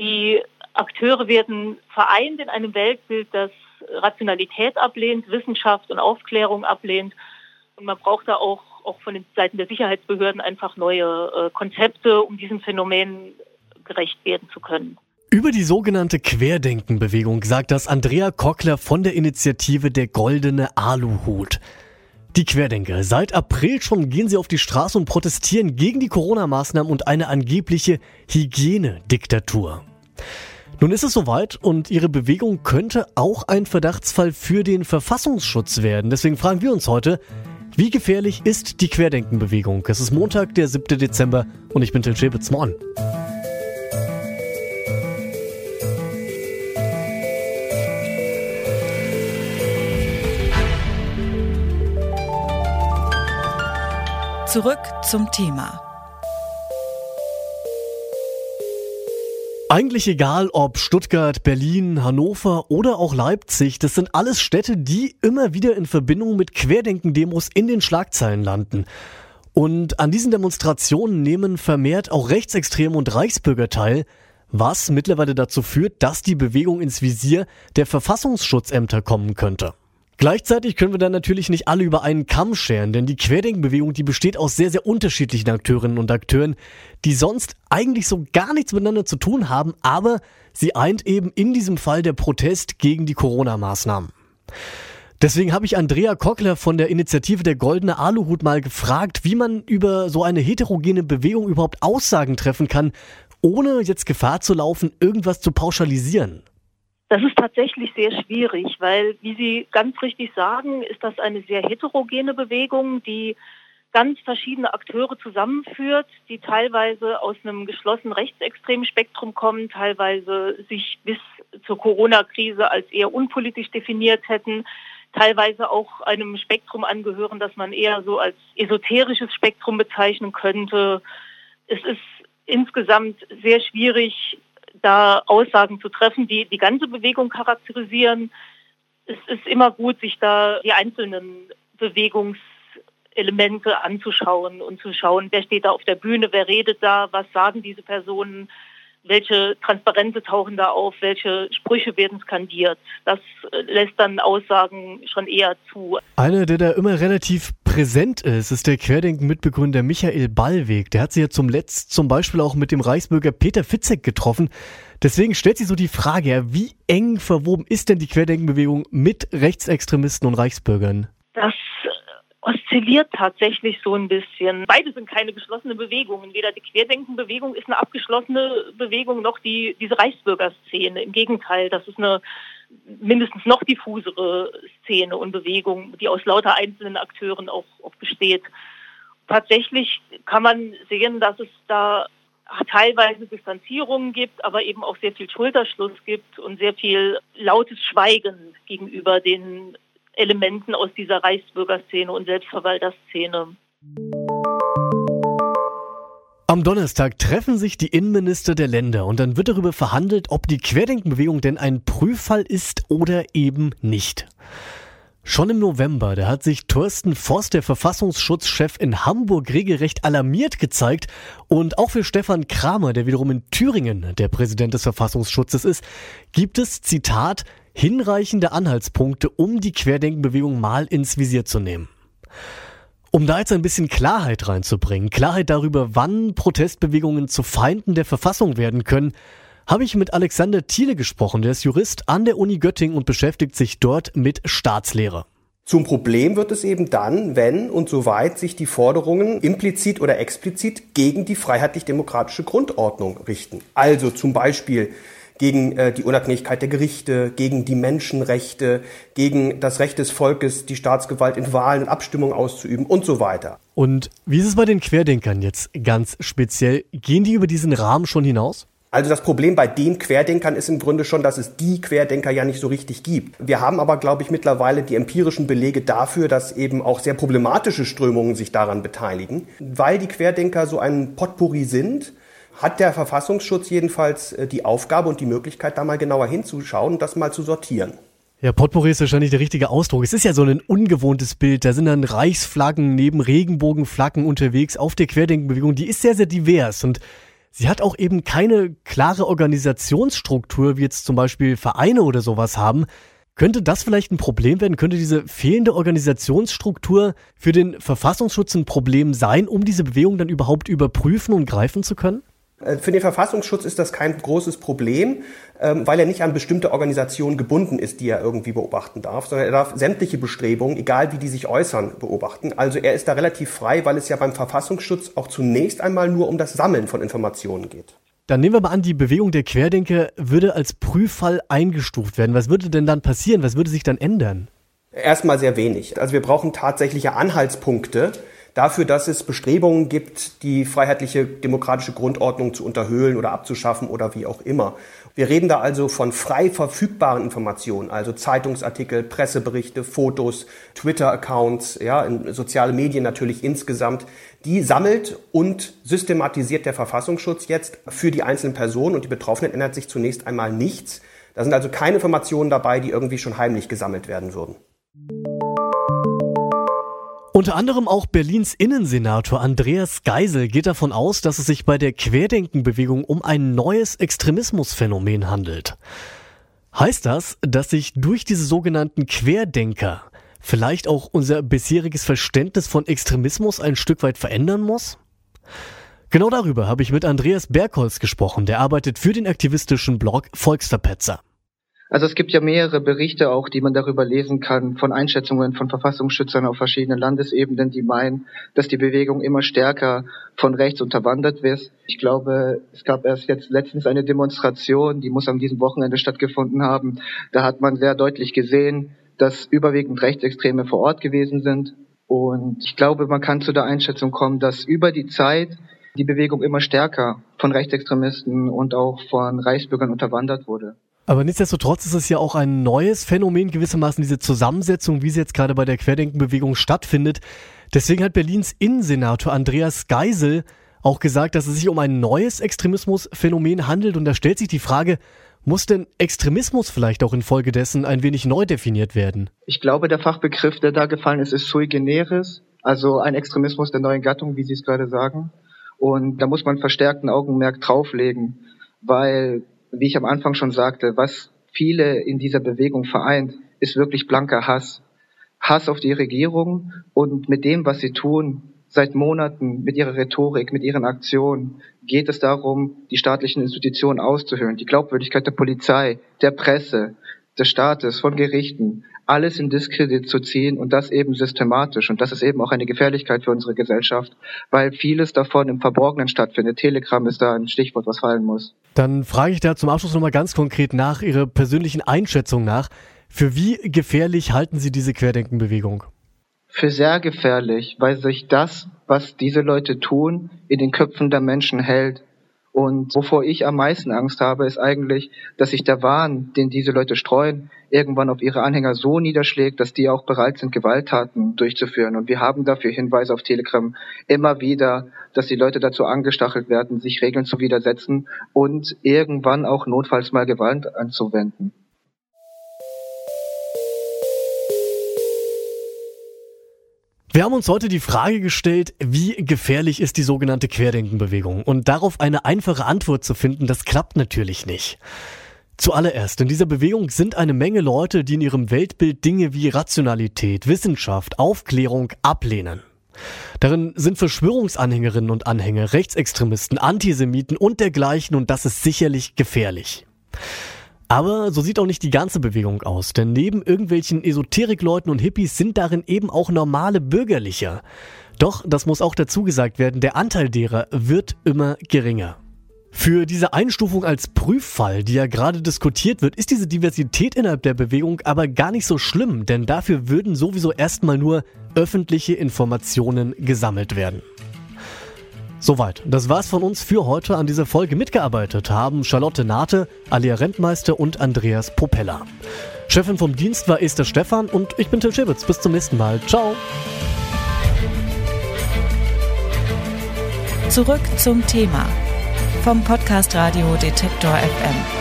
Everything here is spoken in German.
Die Akteure werden vereint in einem Weltbild, das Rationalität ablehnt, Wissenschaft und Aufklärung ablehnt. Und man braucht da auch, auch von den Seiten der Sicherheitsbehörden einfach neue äh, Konzepte, um diesem Phänomen gerecht werden zu können. Über die sogenannte Querdenkenbewegung sagt das Andrea Kockler von der Initiative Der Goldene Aluhut. Die Querdenker. Seit April schon gehen sie auf die Straße und protestieren gegen die Corona-Maßnahmen und eine angebliche Hygienediktatur. Nun ist es soweit und ihre Bewegung könnte auch ein Verdachtsfall für den Verfassungsschutz werden. Deswegen fragen wir uns heute, wie gefährlich ist die Querdenkenbewegung? Es ist Montag, der 7. Dezember und ich bin Till Schäbitz. Moin. Zurück zum Thema. Eigentlich egal ob Stuttgart, Berlin, Hannover oder auch Leipzig, das sind alles Städte, die immer wieder in Verbindung mit Querdenken-Demos in den Schlagzeilen landen. Und an diesen Demonstrationen nehmen vermehrt auch Rechtsextreme und Reichsbürger teil, was mittlerweile dazu führt, dass die Bewegung ins Visier der Verfassungsschutzämter kommen könnte. Gleichzeitig können wir dann natürlich nicht alle über einen Kamm scheren, denn die Querdenkenbewegung, die besteht aus sehr, sehr unterschiedlichen Akteurinnen und Akteuren, die sonst eigentlich so gar nichts miteinander zu tun haben, aber sie eint eben in diesem Fall der Protest gegen die Corona-Maßnahmen. Deswegen habe ich Andrea Kockler von der Initiative der Goldene Aluhut mal gefragt, wie man über so eine heterogene Bewegung überhaupt Aussagen treffen kann, ohne jetzt Gefahr zu laufen, irgendwas zu pauschalisieren. Das ist tatsächlich sehr schwierig, weil, wie Sie ganz richtig sagen, ist das eine sehr heterogene Bewegung, die ganz verschiedene Akteure zusammenführt, die teilweise aus einem geschlossenen rechtsextremen Spektrum kommen, teilweise sich bis zur Corona-Krise als eher unpolitisch definiert hätten, teilweise auch einem Spektrum angehören, das man eher so als esoterisches Spektrum bezeichnen könnte. Es ist insgesamt sehr schwierig, da Aussagen zu treffen, die die ganze Bewegung charakterisieren. Es ist immer gut, sich da die einzelnen Bewegungselemente anzuschauen und zu schauen, wer steht da auf der Bühne, wer redet da, was sagen diese Personen, welche Transparente tauchen da auf, welche Sprüche werden skandiert. Das äh, lässt dann Aussagen schon eher zu. Einer, der da immer relativ präsent ist, ist der Querdenken-Mitbegründer Michael Ballweg. Der hat sich ja zum Letzt zum Beispiel auch mit dem Reichsbürger Peter Fitzek getroffen. Deswegen stellt sich so die Frage, wie eng verwoben ist denn die Querdenkenbewegung mit Rechtsextremisten und Reichsbürgern? Oszilliert tatsächlich so ein bisschen. Beide sind keine geschlossene Bewegungen. Weder die Querdenkenbewegung ist eine abgeschlossene Bewegung, noch die, diese Reichsbürgerszene. Im Gegenteil, das ist eine mindestens noch diffusere Szene und Bewegung, die aus lauter einzelnen Akteuren auch, auch besteht. Tatsächlich kann man sehen, dass es da teilweise Distanzierungen gibt, aber eben auch sehr viel Schulterschluss gibt und sehr viel lautes Schweigen gegenüber den Elementen aus dieser Reichsbürgerszene und Selbstverwalterszene. Am Donnerstag treffen sich die Innenminister der Länder und dann wird darüber verhandelt, ob die Querdenkenbewegung denn ein Prüffall ist oder eben nicht. Schon im November, da hat sich Thorsten Voss, der Verfassungsschutzchef in Hamburg, regelrecht alarmiert gezeigt. Und auch für Stefan Kramer, der wiederum in Thüringen der Präsident des Verfassungsschutzes ist, gibt es, Zitat, hinreichende Anhaltspunkte, um die Querdenkenbewegung mal ins Visier zu nehmen. Um da jetzt ein bisschen Klarheit reinzubringen, Klarheit darüber, wann Protestbewegungen zu Feinden der Verfassung werden können, habe ich mit Alexander Thiele gesprochen. Der ist Jurist an der Uni Göttingen und beschäftigt sich dort mit Staatslehre. Zum Problem wird es eben dann, wenn und soweit sich die Forderungen implizit oder explizit gegen die freiheitlich-demokratische Grundordnung richten. Also zum Beispiel gegen äh, die Unabhängigkeit der Gerichte, gegen die Menschenrechte, gegen das Recht des Volkes, die Staatsgewalt in Wahlen und Abstimmungen auszuüben und so weiter. Und wie ist es bei den Querdenkern jetzt ganz speziell? Gehen die über diesen Rahmen schon hinaus? Also das Problem bei den Querdenkern ist im Grunde schon, dass es die Querdenker ja nicht so richtig gibt. Wir haben aber, glaube ich, mittlerweile die empirischen Belege dafür, dass eben auch sehr problematische Strömungen sich daran beteiligen. Weil die Querdenker so ein Potpourri sind, hat der Verfassungsschutz jedenfalls äh, die Aufgabe und die Möglichkeit, da mal genauer hinzuschauen und das mal zu sortieren. Ja, Potpourri ist wahrscheinlich der richtige Ausdruck. Es ist ja so ein ungewohntes Bild. Da sind dann Reichsflaggen neben Regenbogenflaggen unterwegs auf der Querdenkenbewegung. Die ist sehr, sehr divers. Und Sie hat auch eben keine klare Organisationsstruktur, wie jetzt zum Beispiel Vereine oder sowas haben. Könnte das vielleicht ein Problem werden? Könnte diese fehlende Organisationsstruktur für den Verfassungsschutz ein Problem sein, um diese Bewegung dann überhaupt überprüfen und greifen zu können? Äh, für den Verfassungsschutz ist das kein großes Problem, ähm, weil er nicht an bestimmte Organisationen gebunden ist, die er irgendwie beobachten darf, sondern er darf sämtliche Bestrebungen, egal wie die sich äußern, beobachten. Also er ist da relativ frei, weil es ja beim Verfassungsschutz auch zunächst einmal nur um das Sammeln von Informationen geht. Dann nehmen wir mal an, die Bewegung der Querdenker würde als Prüffall eingestuft werden. Was würde denn dann passieren? Was würde sich dann ändern? Erstmal sehr wenig. Also wir brauchen tatsächliche Anhaltspunkte, dafür, dass es Bestrebungen gibt, die freiheitliche demokratische Grundordnung zu unterhöhlen oder abzuschaffen oder wie auch immer. Wir reden da also von frei verfügbaren Informationen, also Zeitungsartikel, Presseberichte, Fotos, Twitter-Accounts, ja, soziale Medien natürlich insgesamt. Die sammelt und systematisiert der Verfassungsschutz jetzt für die einzelnen Personen und die Betroffenen ändert sich zunächst einmal nichts. Da sind also keine Informationen dabei, die irgendwie schon heimlich gesammelt werden würden. Unter anderem auch Berlins Innensenator Andreas Geisel geht davon aus, dass es sich bei der Querdenkenbewegung um ein neues Extremismusphänomen handelt. Heißt das, dass sich durch diese sogenannten Querdenker vielleicht auch unser bisheriges Verständnis von Extremismus ein Stück weit verändern muss? Genau darüber habe ich mit Andreas Bergholz gesprochen, der arbeitet für den aktivistischen Blog Volksverpetzer. Also es gibt ja mehrere Berichte auch, die man darüber lesen kann, von Einschätzungen von Verfassungsschützern auf verschiedenen Landesebenen, die meinen, dass die Bewegung immer stärker von rechts unterwandert wird. Ich glaube, es gab erst jetzt letztens eine Demonstration, die muss an diesem Wochenende stattgefunden haben. Da hat man sehr deutlich gesehen, dass überwiegend Rechtsextreme vor Ort gewesen sind. Und ich glaube, man kann zu der Einschätzung kommen, dass über die Zeit die Bewegung immer stärker von Rechtsextremisten und auch von Reichsbürgern unterwandert wurde. Aber nichtsdestotrotz ist es ja auch ein neues Phänomen, gewissermaßen diese Zusammensetzung, wie sie jetzt gerade bei der Querdenkenbewegung stattfindet. Deswegen hat Berlins Innensenator Andreas Geisel auch gesagt, dass es sich um ein neues Extremismusphänomen handelt. Und da stellt sich die Frage, muss denn Extremismus vielleicht auch infolgedessen ein wenig neu definiert werden? Ich glaube, der Fachbegriff, der da gefallen ist, ist sui generis, also ein Extremismus der neuen Gattung, wie Sie es gerade sagen. Und da muss man verstärkten Augenmerk drauflegen, weil wie ich am Anfang schon sagte, was viele in dieser Bewegung vereint, ist wirklich blanker Hass. Hass auf die Regierung und mit dem, was sie tun, seit Monaten, mit ihrer Rhetorik, mit ihren Aktionen, geht es darum, die staatlichen Institutionen auszuhöhlen, die Glaubwürdigkeit der Polizei, der Presse, des Staates, von Gerichten, alles in Diskredit zu ziehen und das eben systematisch. Und das ist eben auch eine Gefährlichkeit für unsere Gesellschaft, weil vieles davon im Verborgenen stattfindet. Telegram ist da ein Stichwort, was fallen muss. Dann frage ich da zum Abschluss nochmal ganz konkret nach Ihrer persönlichen Einschätzung nach. Für wie gefährlich halten Sie diese Querdenkenbewegung? Für sehr gefährlich, weil sich das, was diese Leute tun, in den Köpfen der Menschen hält. Und wovor ich am meisten Angst habe, ist eigentlich, dass sich der Wahn, den diese Leute streuen, irgendwann auf ihre Anhänger so niederschlägt, dass die auch bereit sind, Gewalttaten durchzuführen. Und wir haben dafür Hinweise auf Telegram immer wieder, dass die Leute dazu angestachelt werden, sich Regeln zu widersetzen und irgendwann auch notfalls mal Gewalt anzuwenden. Wir haben uns heute die Frage gestellt, wie gefährlich ist die sogenannte Querdenkenbewegung? Und darauf eine einfache Antwort zu finden, das klappt natürlich nicht. Zuallererst, in dieser Bewegung sind eine Menge Leute, die in ihrem Weltbild Dinge wie Rationalität, Wissenschaft, Aufklärung ablehnen. Darin sind Verschwörungsanhängerinnen und Anhänger, Rechtsextremisten, Antisemiten und dergleichen und das ist sicherlich gefährlich. Aber so sieht auch nicht die ganze Bewegung aus, denn neben irgendwelchen Esoterikleuten und Hippies sind darin eben auch normale Bürgerliche. Doch, das muss auch dazu gesagt werden, der Anteil derer wird immer geringer. Für diese Einstufung als Prüffall, die ja gerade diskutiert wird, ist diese Diversität innerhalb der Bewegung aber gar nicht so schlimm, denn dafür würden sowieso erstmal nur öffentliche Informationen gesammelt werden. Soweit. Das war's von uns für heute. An dieser Folge mitgearbeitet haben Charlotte Nate, Alia Rentmeister und Andreas Popella. Chefin vom Dienst war Esther Stephan und ich bin Till Schibitz. Bis zum nächsten Mal. Ciao. Zurück zum Thema vom Podcast Radio Detektor FM.